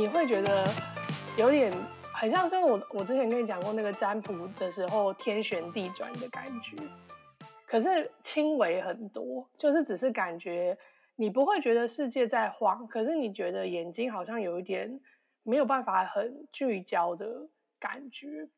你会觉得有点很像，跟我我之前跟你讲过那个占卜的时候天旋地转的感觉，可是轻微很多，就是只是感觉你不会觉得世界在晃，可是你觉得眼睛好像有一点没有办法很聚焦的感觉。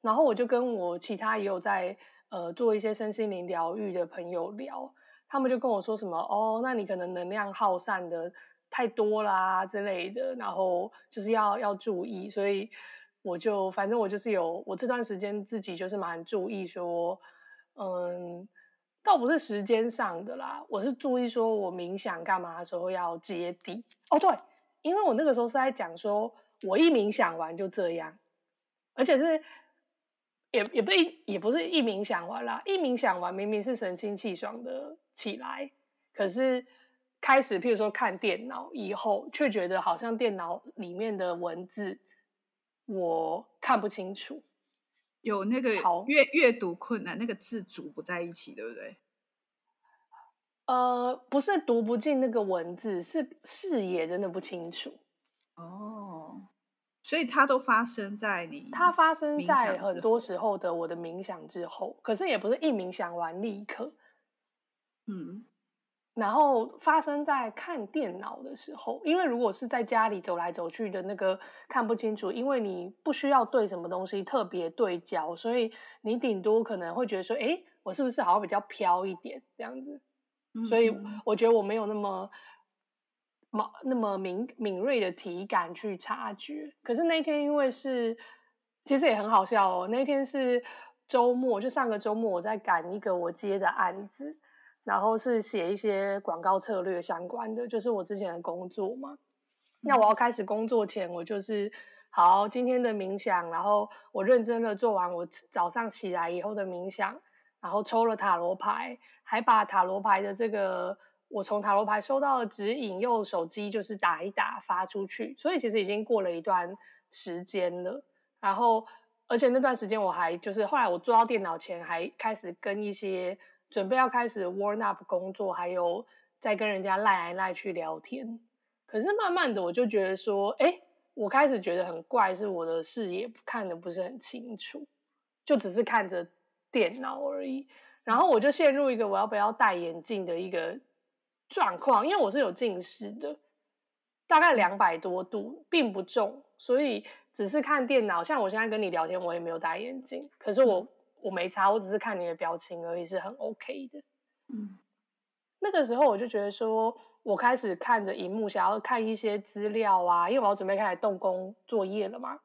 然后我就跟我其他也有在呃做一些身心灵疗愈的朋友聊，他们就跟我说什么哦，那你可能能量耗散的太多啦之类的，然后就是要要注意，所以我就反正我就是有我这段时间自己就是蛮注意说，嗯，倒不是时间上的啦，我是注意说我冥想干嘛的时候要接地哦，对，因为我那个时候是在讲说我一冥想完就这样，而且是。也也不一也不是一冥想完啦，一冥想完明明是神清气爽的起来，可是开始譬如说看电脑以后，却觉得好像电脑里面的文字我看不清楚，有那个阅阅读困难，那个字组不在一起，对不对？呃，不是读不进那个文字，是视野真的不清楚。哦。所以它都发生在你，它发生在很多时候的我的冥想之后，可是也不是一冥想完立刻，嗯，然后发生在看电脑的时候，因为如果是在家里走来走去的那个看不清楚，因为你不需要对什么东西特别对焦，所以你顶多可能会觉得说，哎，我是不是好像比较飘一点这样子，嗯，所以我觉得我没有那么。那么敏敏锐的体感去察觉，可是那天因为是，其实也很好笑哦。那天是周末，就上个周末我在赶一个我接的案子，然后是写一些广告策略相关的，就是我之前的工作嘛。那我要开始工作前，我就是好今天的冥想，然后我认真的做完我早上起来以后的冥想，然后抽了塔罗牌，还把塔罗牌的这个。我从塔罗牌收到的指引，用手机就是打一打发出去，所以其实已经过了一段时间了。然后，而且那段时间我还就是后来我坐到电脑前，还开始跟一些准备要开始 warm up 工作，还有在跟人家赖来赖去聊天。可是慢慢的我就觉得说，哎，我开始觉得很怪，是我的视野看的不是很清楚，就只是看着电脑而已。然后我就陷入一个我要不要戴眼镜的一个。状况，因为我是有近视的，大概两百多度，并不重，所以只是看电脑。像我现在跟你聊天，我也没有戴眼镜，可是我我没差，我只是看你的表情而已，是很 OK 的。嗯，那个时候我就觉得说，我开始看着荧幕，想要看一些资料啊，因为我要准备开始动工作业了嘛。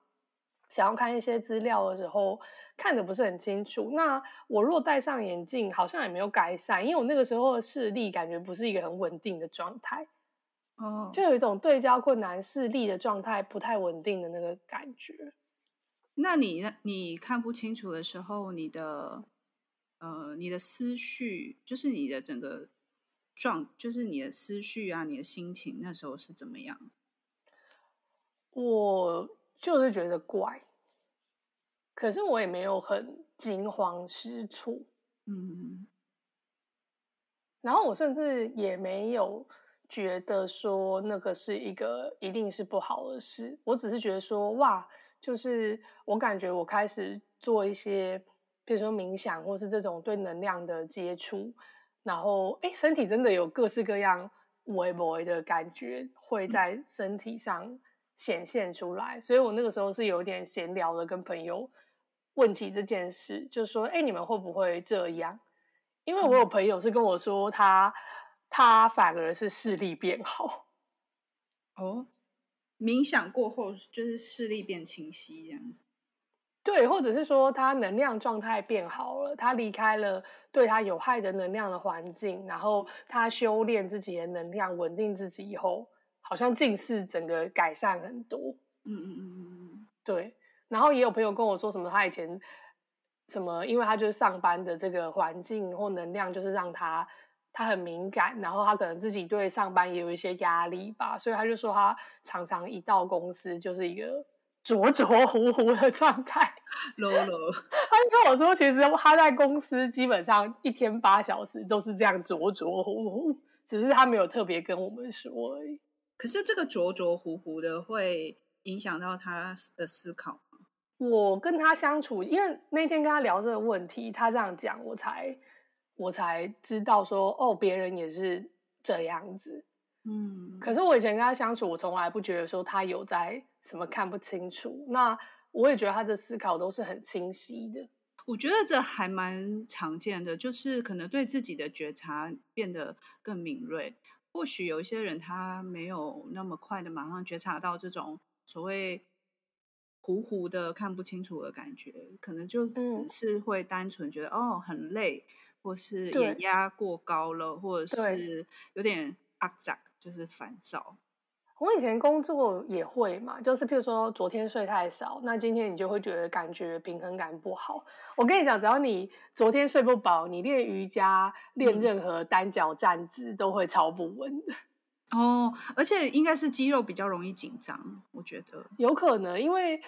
想要看一些资料的时候，看的不是很清楚。那我若戴上眼镜，好像也没有改善，因为我那个时候的视力感觉不是一个很稳定的状态。哦，就有一种对焦困难、视力的状态不太稳定的那个感觉。那你你看不清楚的时候，你的呃，你的思绪，就是你的整个状，就是你的思绪啊，你的心情，那时候是怎么样？我。就是觉得怪，可是我也没有很惊慌失措，嗯，然后我甚至也没有觉得说那个是一个一定是不好的事，我只是觉得说哇，就是我感觉我开始做一些，比如说冥想或是这种对能量的接触，然后哎，身体真的有各式各样微微的感觉会在身体上。显现出来，所以我那个时候是有点闲聊的，跟朋友问起这件事，就说：“哎，你们会不会这样？”因为我有朋友是跟我说他，他他反而是视力变好。哦，冥想过后就是视力变清晰这样子。对，或者是说他能量状态变好了，他离开了对他有害的能量的环境，然后他修炼自己的能量，稳定自己以后。好像近视整个改善很多，嗯嗯嗯嗯嗯，对。然后也有朋友跟我说什么，他以前什么，因为他就是上班的这个环境或能量，就是让他他很敏感，然后他可能自己对上班也有一些压力吧，所以他就说他常常一到公司就是一个浊浊糊糊的状态。啰啰，他就跟我说，其实他在公司基本上一天八小时都是这样浊浊糊糊，只是他没有特别跟我们说而已。可是这个浊浊糊糊的会影响到他的思考吗？我跟他相处，因为那天跟他聊这个问题，他这样讲，我才我才知道说，哦，别人也是这样子。嗯，可是我以前跟他相处，我从来不觉得说他有在什么看不清楚。那我也觉得他的思考都是很清晰的。我觉得这还蛮常见的，就是可能对自己的觉察变得更敏锐。或许有一些人他没有那么快的马上觉察到这种所谓糊糊的看不清楚的感觉，可能就只是会单纯觉得、嗯、哦很累，或是眼压过高了，或者是有点阿杂。就是烦躁。我以前工作也会嘛，就是譬如说昨天睡太少，那今天你就会觉得感觉平衡感不好。我跟你讲，只要你昨天睡不饱，你练瑜伽、练任何单脚站姿都会超不稳。哦，而且应该是肌肉比较容易紧张，我觉得有可能，因为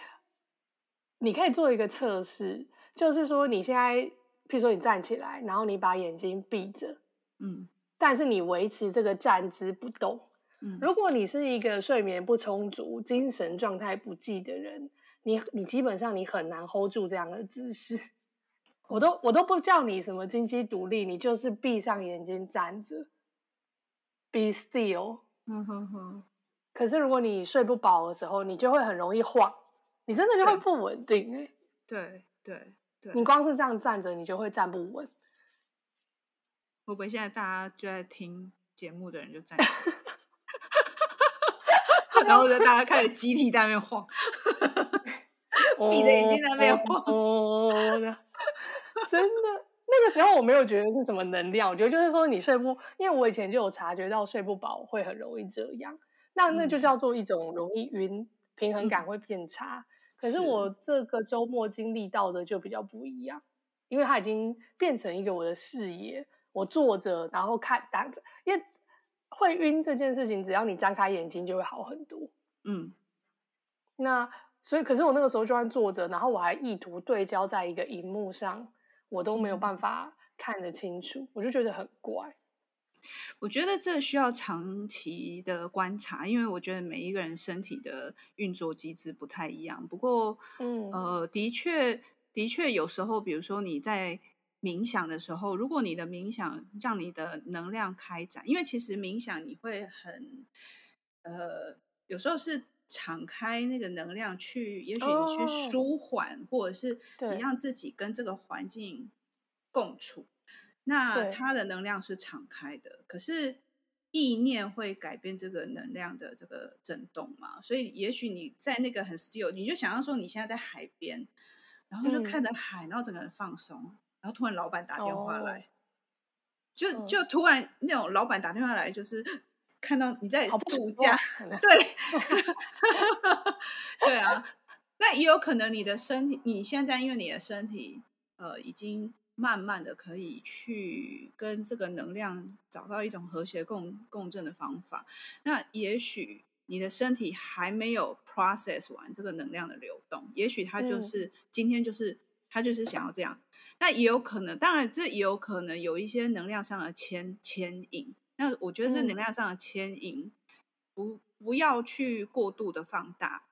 你可以做一个测试，就是说你现在譬如说你站起来，然后你把眼睛闭着，嗯。但是你维持这个站姿不动，嗯，如果你是一个睡眠不充足、精神状态不济的人，你你基本上你很难 hold 住这样的姿势。我都我都不叫你什么金鸡独立，你就是闭上眼睛站着，be still。嗯哼哼。可是如果你睡不饱的时候，你就会很容易晃，你真的就会不稳定欸。对对对。你光是这样站着，你就会站不稳。会不会现在大家就在听节目的人就站起来，然后就大家开始集体在那边晃，闭着眼睛在那边晃。哦，真的，那个时候我没有觉得是什么能量，我觉得就是说你睡不，因为我以前就有察觉到睡不饱会很容易这样，那那就叫做一种容易晕，平衡感会变差。嗯、可是我这个周末经历到的就比较不一样，因为它已经变成一个我的视野。我坐着，然后看，打着，因为会晕这件事情，只要你张开眼睛就会好很多。嗯，那所以，可是我那个时候就算坐着，然后我还意图对焦在一个荧幕上，我都没有办法看得清楚，嗯、我就觉得很怪。我觉得这需要长期的观察，因为我觉得每一个人身体的运作机制不太一样。不过，嗯，呃，的确，的确有时候，比如说你在。冥想的时候，如果你的冥想让你的能量开展，因为其实冥想你会很，呃，有时候是敞开那个能量去，也许你去舒缓，oh, 或者是你让自己跟这个环境共处，那它的能量是敞开的。可是意念会改变这个能量的这个震动嘛？所以也许你在那个很 still，你就想象说你现在在海边，然后就看着海，嗯、然后整个人放松。然后突然老板打电话来，oh. 就就突然那种老板打电话来，就是看到你在度假，对，对啊，那也有可能你的身体，你现在因为你的身体呃已经慢慢的可以去跟这个能量找到一种和谐共共振的方法，那也许你的身体还没有 process 完这个能量的流动，也许它就是、嗯、今天就是。他就是想要这样，那也有可能，当然这也有可能有一些能量上的牵牵引。那我觉得这能量上的牵引，不不要去过度的放大，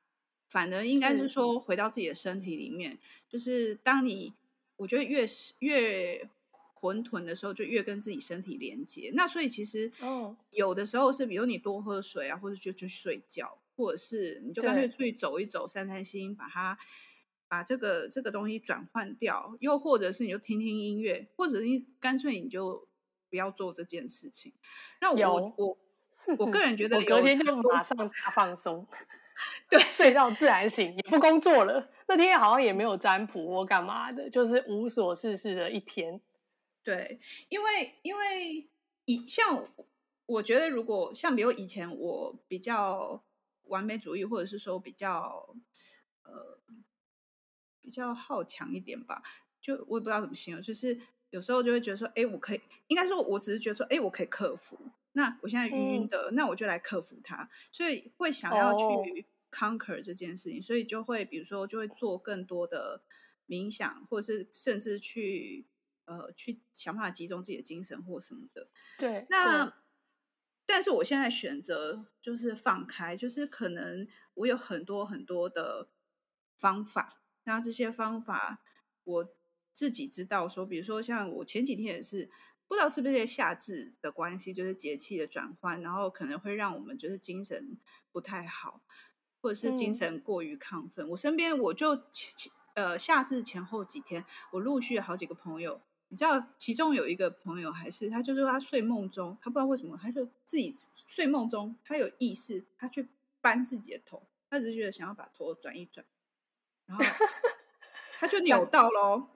反而应该是说回到自己的身体里面。就是当你我觉得越是越混沌的时候，就越跟自己身体连接。那所以其实哦有的时候是，比如你多喝水啊，或者就去睡觉，或者是你就干脆出去走一走，散散心，把它。把这个这个东西转换掉，又或者是你就听听音乐，或者是你干脆你就不要做这件事情。那我我我个人觉得，隔天就马上大放松，对，睡到自然醒，也不工作了。那天好像也没有占卜或干嘛的，就是无所事事的一天。对，因为因为以像我觉得，如果像比如以前我比较完美主义，或者是说比较呃。比较好强一点吧，就我也不知道怎么形容，就是有时候就会觉得说，哎，我可以，应该说，我只是觉得说，哎，我可以克服。那我现在晕晕的，嗯、那我就来克服它，所以会想要去 conquer 这件事情，哦、所以就会比如说，就会做更多的冥想，或者是甚至去呃去想办法集中自己的精神或什么的。对，那但是我现在选择就是放开，就是可能我有很多很多的方法，那这些方法我自己知道说，比如说像我前几天也是。不知道是不是夏至的关系，就是节气的转换，然后可能会让我们就是精神不太好，或者是精神过于亢奋。嗯、我身边我就呃夏至前后几天，我陆续有好几个朋友，你知道，其中有一个朋友还是他，就是说他睡梦中，他不知道为什么，他就自己睡梦中，他有意识，他去搬自己的头，他只是觉得想要把头转一转，然后 他就扭到喽。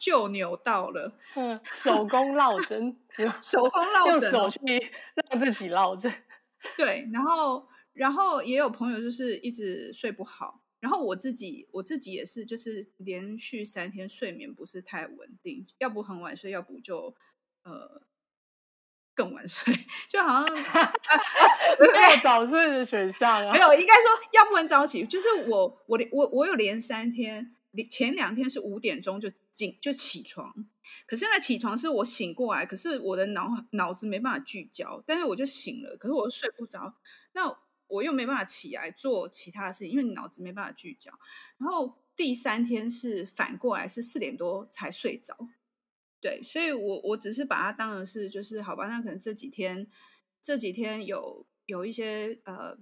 就扭到了，嗯，手工落针，手工落针，用手去让自己落针，对，然后，然后也有朋友就是一直睡不好，然后我自己，我自己也是，就是连续三天睡眠不是太稳定，要不很晚睡，要不就呃更晚睡，就好像没有早睡的选项啊，没有，应该说要不很早起，就是我我我我有连三天。前两天是五点钟就进就起床，可是现在起床是我醒过来，可是我的脑脑子没办法聚焦，但是我就醒了，可是我又睡不着，那我又没办法起来做其他的事情，因为你脑子没办法聚焦。然后第三天是反过来，是四点多才睡着，对，所以我我只是把它当成是就是好吧，那可能这几天这几天有有一些呃。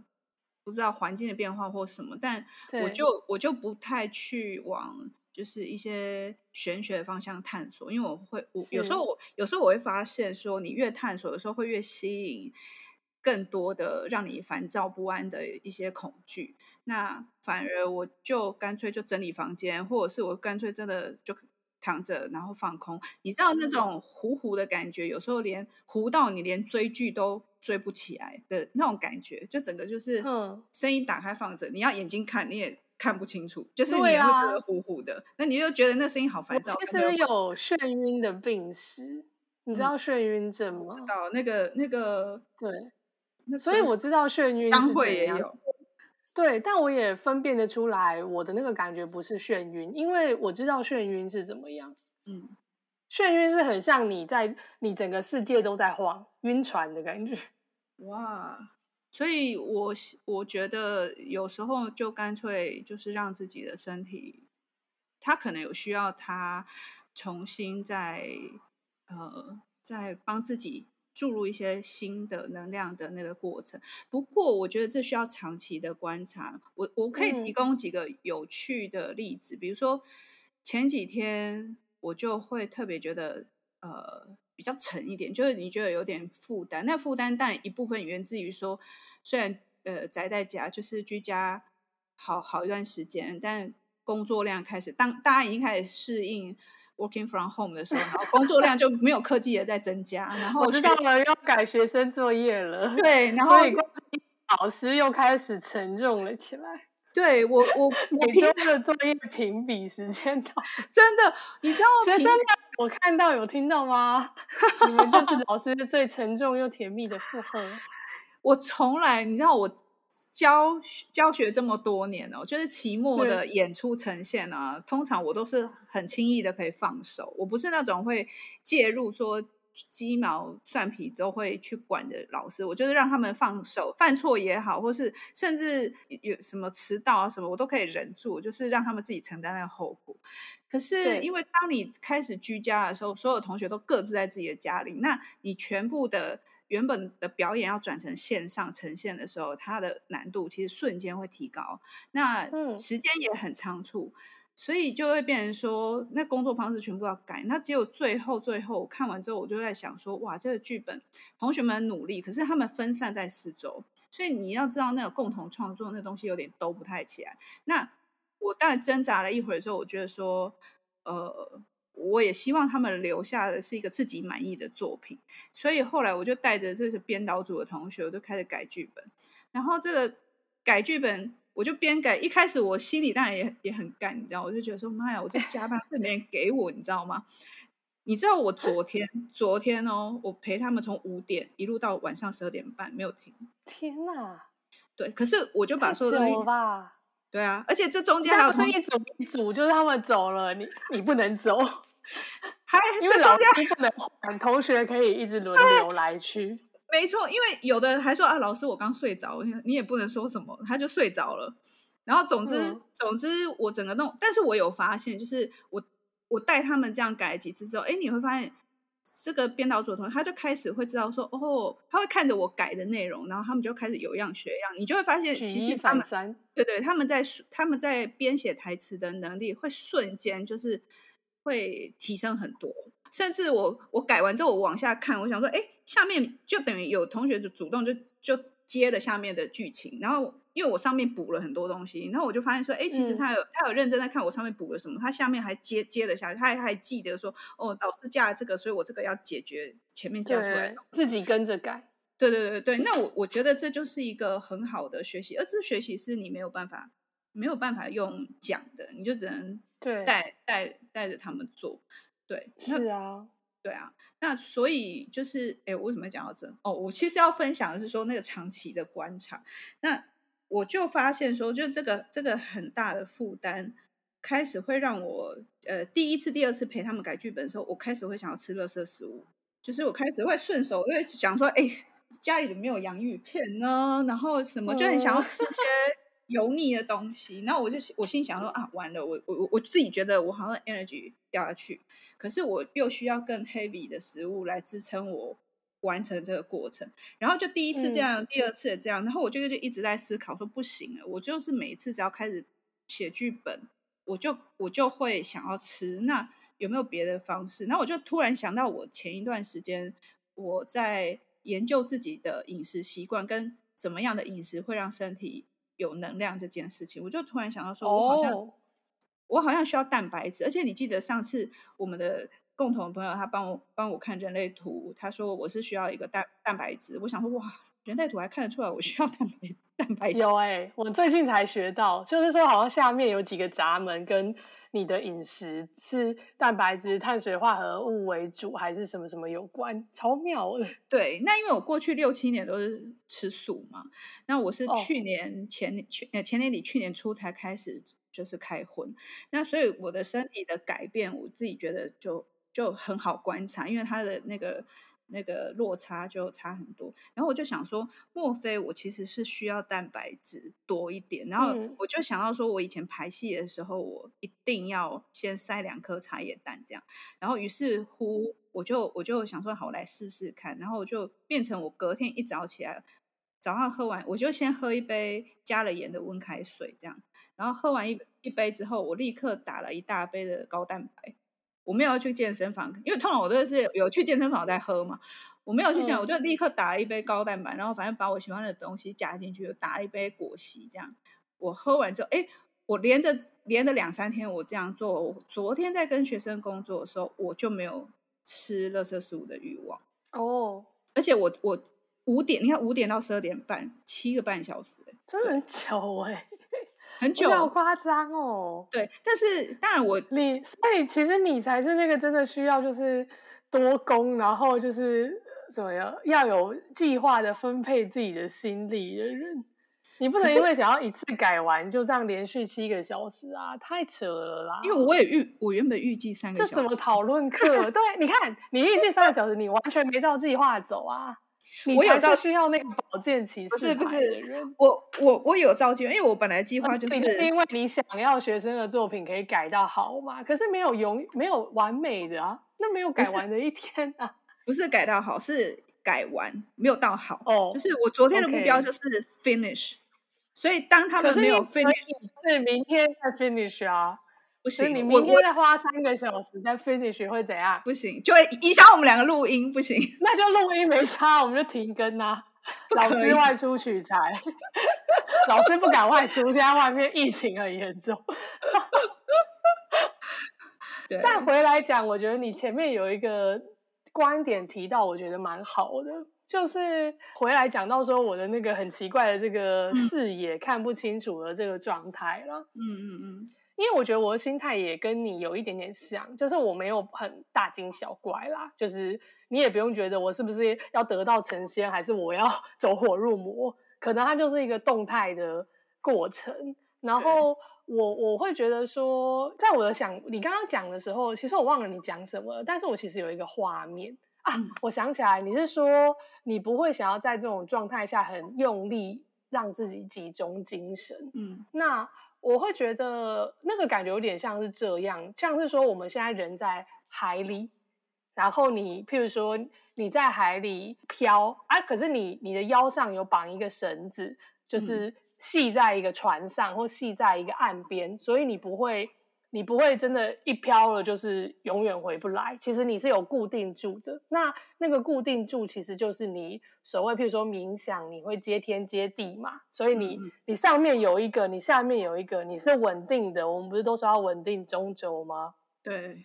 不知道环境的变化或什么，但我就我就不太去往就是一些玄学的方向探索，因为我会我有时候我有时候我会发现说，你越探索有时候，会越吸引更多的让你烦躁不安的一些恐惧。那反而我就干脆就整理房间，或者是我干脆真的就。躺着，然后放空，你知道那种糊糊的感觉，有时候连糊到你连追剧都追不起来的那种感觉，就整个就是，声音打开放着，你要眼睛看你也看不清楚，就是你也会觉得糊糊的，那你又觉得那声音好烦躁。其实有眩晕的病史，你知道眩晕症吗？知道那个那个对，那所以我知道眩晕。当会也有。对，但我也分辨得出来，我的那个感觉不是眩晕，因为我知道眩晕是怎么样。嗯，眩晕是很像你在你整个世界都在晃，晕船的感觉。哇，所以我我觉得有时候就干脆就是让自己的身体，他可能有需要，他重新再呃再帮自己。注入一些新的能量的那个过程，不过我觉得这需要长期的观察。我我可以提供几个有趣的例子，嗯、比如说前几天我就会特别觉得呃比较沉一点，就是你觉得有点负担。那负担但一部分源自于说，虽然呃宅在家就是居家好好一段时间，但工作量开始当大家已经开始适应。Working from home 的时候，然后工作量就没有科技的在增加，然后我知道了，要改学生作业了。对，然后老师又开始沉重了起来。对我，我我平时的作业评比时间到，真的，你知道我学生我看到有听到吗？你们就是老师最沉重又甜蜜的负荷。我从来，你知道我。教教学这么多年哦，就是期末的演出呈现啊，通常我都是很轻易的可以放手，我不是那种会介入说鸡毛蒜皮都会去管的老师，我就是让他们放手，犯错也好，或是甚至有什么迟到啊什么，我都可以忍住，就是让他们自己承担那个后果。可是因为当你开始居家的时候，所有同学都各自在自己的家里，那你全部的。原本的表演要转成线上呈现的时候，它的难度其实瞬间会提高，那时间也很仓促，嗯、所以就会变成说，那工作方式全部要改。那只有最后最后看完之后，我就在想说，哇，这个剧本同学们努力，可是他们分散在四周，所以你要知道那个共同创作那东西有点都不太起来。那我当然挣扎了一会儿之后，我觉得说，呃。我也希望他们留下的是一个自己满意的作品，所以后来我就带着这些编导组的同学，我就开始改剧本。然后这个改剧本，我就边改，一开始我心里当然也也很干，你知道，我就觉得说妈呀，我这加班费没人给我，你知道吗？你知道我昨天昨天哦，我陪他们从五点一路到晚上十二点半没有停。天哪！对，可是我就把所有东西吧。对啊，而且这中间还有同一组一组，就是他们走了，你你不能走。还因为老师不能，同学可以一直轮流来去。没错，因为有的还说啊，老师我刚睡着，你也不能说什么，他就睡着了。然后总之、嗯、总之我整个弄，但是我有发现，就是我我带他们这样改几次之后，哎，你会发现这个编导组的同学他就开始会知道说，哦，他会看着我改的内容，然后他们就开始有样学样，你就会发现其实他们对对，他们在他们在编写台词的能力会瞬间就是会提升很多。甚至我我改完之后，我往下看，我想说，哎，下面就等于有同学就主动就就接了下面的剧情，然后因为我上面补了很多东西，然后我就发现说，哎，其实他有、嗯、他有认真在看我上面补了什么，他下面还接接了下去，他还还记得说，哦，老师加了这个，所以我这个要解决前面加出来的，自己跟着改。对对对对，那我我觉得这就是一个很好的学习，而这学习是你没有办法没有办法用讲的，你就只能带带带带着他们做。对，是啊，对啊，那所以就是，哎，我为什么要讲到这？哦，我其实要分享的是说那个长期的观察，那我就发现说，就这个这个很大的负担，开始会让我，呃，第一次、第二次陪他们改剧本的时候，我开始会想要吃垃圾食物，就是我开始会顺手，因为想说，哎，家里怎么没有洋芋片呢？然后什么就很想要吃一些。油腻的东西，然后我就我心想说啊，完了，我我我自己觉得我好像 energy 掉下去，可是我又需要更 heavy 的食物来支撑我完成这个过程。然后就第一次这样，嗯、第二次也这样，然后我就就一直在思考说不行了，我就是每一次只要开始写剧本，我就我就会想要吃。那有没有别的方式？那我就突然想到，我前一段时间我在研究自己的饮食习惯，跟怎么样的饮食会让身体。有能量这件事情，我就突然想到说，我好像、oh. 我好像需要蛋白质，而且你记得上次我们的共同的朋友他帮我帮我看人类图，他说我是需要一个蛋蛋白质，我想说哇，人类图还看得出来我需要蛋白蛋白质。有哎、欸，我最近才学到，就是说好像下面有几个闸门跟。你的饮食是蛋白质、碳水化合物为主，还是什么什么有关？超妙的。对，那因为我过去六七年都是吃素嘛，那我是去年前年去呃、哦、前年底去年初才开始就是开荤，那所以我的身体的改变，我自己觉得就就很好观察，因为它的那个。那个落差就差很多，然后我就想说，莫非我其实是需要蛋白质多一点？然后我就想到说，我以前排戏的时候，我一定要先塞两颗茶叶蛋这样。然后于是乎，我就我就想说，好，我来试试看。然后我就变成我隔天一早起来，早上喝完，我就先喝一杯加了盐的温开水这样。然后喝完一一杯之后，我立刻打了一大杯的高蛋白。我没有要去健身房，因为通常我都是有去健身房在喝嘛。我没有去讲，我就立刻打了一杯高蛋白，然后反正把我喜欢的东西加进去，就打了一杯果昔，这样。我喝完之后，哎，我连着连着两三天我这样做。我昨天在跟学生工作的时候，我就没有吃垃圾食物的欲望哦。而且我我五点，你看五点到十二点半，七个半小时，真的很 久哎。很久，好夸张哦。对，但是当然我你，所以其实你才是那个真的需要就是多工，然后就是怎么样要有计划的分配自己的心力的人。你不能因为想要一次改完就这样连续七个小时啊，太扯了啦！因为我也预我原本预计三个小时。这什么讨论课？对，你看你预计三个小时，你完全没照计划走啊。我有照是要那个保健期，不是不是，我我我有照计划，因为我本来计划就是，是因为你想要学生的作品可以改到好嘛，可是没有永没有完美的啊，那没有改完的一天啊，不是，改到好，是改完没有到好哦，就是我昨天的目标就是 finish，okay. 所以当他们没有 finish，是明天再 finish 啊。不行，你明天再花三个小时在 finish 会怎样？不行，就会影响我们两个录音。不行，那就录音没差，我们就停更啊。老师外出取材，老师不敢外出，现在外面疫情很严重。对。但回来讲，我觉得你前面有一个观点提到，我觉得蛮好的，就是回来讲到说我的那个很奇怪的这个视野、嗯、看不清楚的这个状态了。嗯嗯嗯。因为我觉得我的心态也跟你有一点点像，就是我没有很大惊小怪啦，就是你也不用觉得我是不是要得道成仙，还是我要 走火入魔，可能它就是一个动态的过程。然后我我会觉得说，在我的想你刚刚讲的时候，其实我忘了你讲什么，但是我其实有一个画面啊，我想起来，你是说你不会想要在这种状态下很用力让自己集中精神？嗯，那我会觉得那个感觉有点像是这样，像是说我们现在人在海里，然后你譬如说你在海里漂啊，可是你你的腰上有绑一个绳子，就是系在一个船上或系在一个岸边，所以你不会。你不会真的，一飘了就是永远回不来。其实你是有固定住的，那那个固定住其实就是你所谓，譬如说冥想，你会接天接地嘛。所以你你上面有一个，你下面有一个，你是稳定的。我们不是都说要稳定中轴吗？对。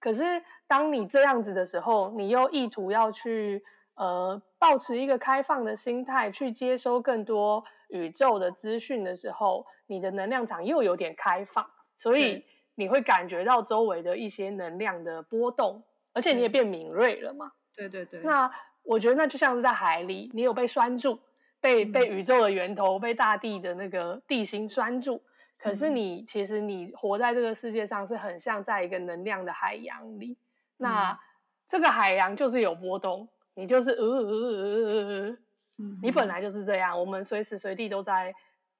可是当你这样子的时候，你又意图要去呃保持一个开放的心态，去接收更多宇宙的资讯的时候，你的能量场又有点开放，所以。你会感觉到周围的一些能量的波动，而且你也变敏锐了嘛？对对对。那我觉得那就像是在海里，你有被拴住，被被宇宙的源头、被大地的那个地心拴住。可是你其实你活在这个世界上是很像在一个能量的海洋里。那这个海洋就是有波动，你就是呃呃呃呃呃，你本来就是这样。我们随时随地都在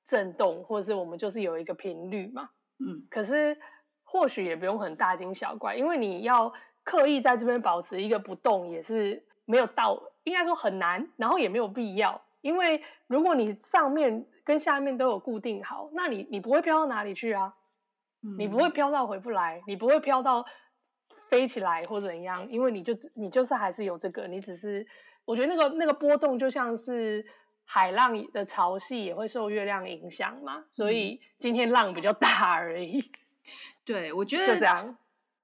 震动，或者是我们就是有一个频率嘛。嗯。可是。或许也不用很大惊小怪，因为你要刻意在这边保持一个不动，也是没有到，应该说很难，然后也没有必要。因为如果你上面跟下面都有固定好，那你你不会飘到哪里去啊？嗯、你不会飘到回不来，你不会飘到飞起来或怎样，因为你就你就是还是有这个，你只是我觉得那个那个波动就像是海浪的潮汐也会受月亮影响嘛，所以今天浪比较大而已。对，我觉得这样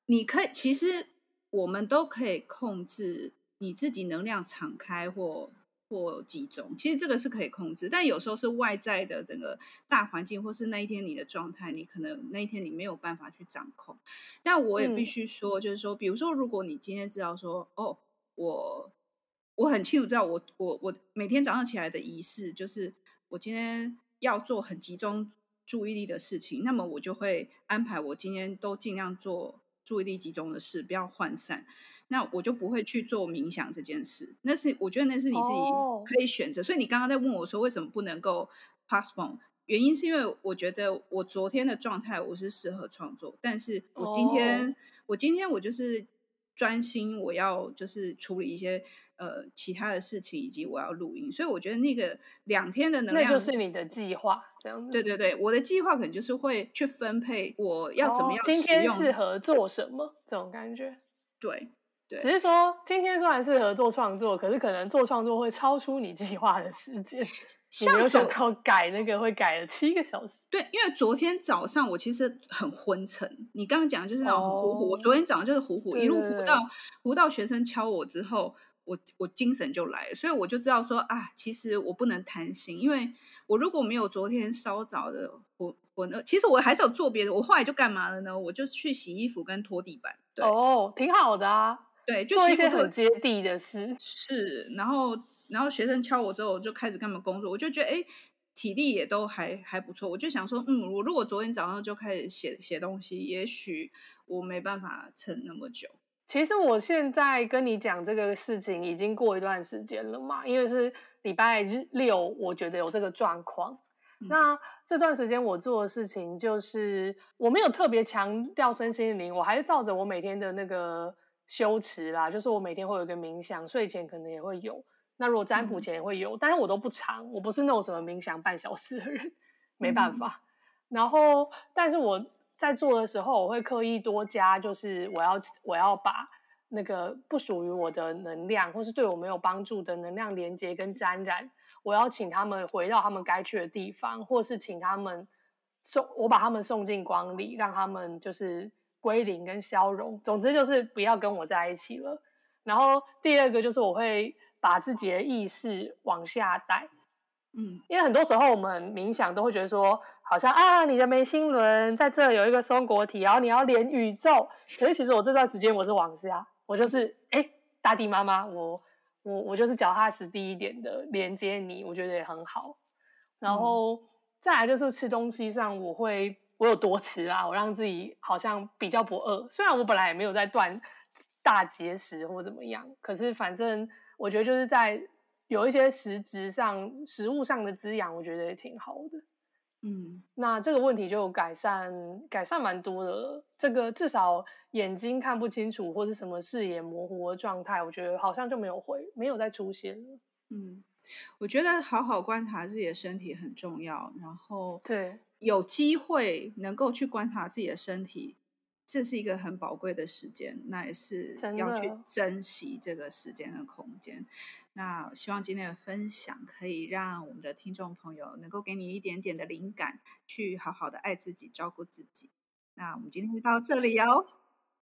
你可以，其实我们都可以控制你自己能量敞开或或集中，其实这个是可以控制。但有时候是外在的整个大环境，或是那一天你的状态，你可能那一天你没有办法去掌控。但我也必须说，就是说，比如说，如果你今天知道说，哦，我我很清楚知道我，我我我每天早上起来的仪式，就是我今天要做很集中。注意力的事情，那么我就会安排我今天都尽量做注意力集中的事，不要涣散。那我就不会去做冥想这件事。那是我觉得那是你自己可以选择。Oh. 所以你刚刚在问我说为什么不能够 postpone？原因是因为我觉得我昨天的状态我是适合创作，但是我今天、oh. 我今天我就是专心，我要就是处理一些。呃，其他的事情以及我要录音，所以我觉得那个两天的能量，那就是你的计划，这样子。对对对，我的计划可能就是会去分配我要怎么样哦，今天适合做什么这种感觉。对对，只是说今天虽然适合做创作，可是可能做创作会超出你计划的时间。你没有想到改那个会改了七个小时。对，因为昨天早上我其实很昏沉，你刚刚讲的就是那种糊糊。Oh, 我昨天早上就是糊糊，一路糊到糊到学生敲我之后。我我精神就来了，所以我就知道说啊，其实我不能贪心，因为我如果没有昨天稍早的混混，其实我还是有做别的。我后来就干嘛了呢？我就去洗衣服跟拖地板。对哦，挺好的啊。对，就做一些很接地的事。是，然后然后学生敲我之后，我就开始干嘛工作。我就觉得哎，体力也都还还不错。我就想说，嗯，我如果昨天早上就开始写写东西，也许我没办法撑那么久。其实我现在跟你讲这个事情已经过一段时间了嘛，因为是礼拜六，我觉得有这个状况。嗯、那这段时间我做的事情就是，我没有特别强调身心灵，我还是照着我每天的那个修持啦，就是我每天会有一个冥想，睡前可能也会有，那如果占卜前也会有，嗯、但是我都不长，我不是那种什么冥想半小时的人，没办法。嗯、然后，但是我。在做的时候，我会刻意多加，就是我要我要把那个不属于我的能量，或是对我没有帮助的能量连接跟沾染，我要请他们回到他们该去的地方，或是请他们送我把他们送进光里，让他们就是归零跟消融。总之就是不要跟我在一起了。然后第二个就是我会把自己的意识往下带，嗯，因为很多时候我们冥想都会觉得说。好像啊，你的眉心轮在这有一个松果体，然后你要连宇宙。可是其实我这段时间我是往下，我就是哎，大地妈妈，我我我就是脚踏实地一点的连接你，我觉得也很好。然后、嗯、再来就是吃东西上，我会我有多吃啊，我让自己好像比较不饿。虽然我本来也没有在断大节食或怎么样。可是反正我觉得就是在有一些实质上、食物上的滋养，我觉得也挺好的。嗯，那这个问题就改善，改善蛮多的了。这个至少眼睛看不清楚或是什么视野模糊的状态，我觉得好像就没有回，没有再出现了。嗯，我觉得好好观察自己的身体很重要。然后，对，有机会能够去观察自己的身体，这是一个很宝贵的时间，那也是要去珍惜这个时间和空间。那希望今天的分享可以让我们的听众朋友能够给你一点点的灵感，去好好的爱自己，照顾自己。那我们今天就到这里哦。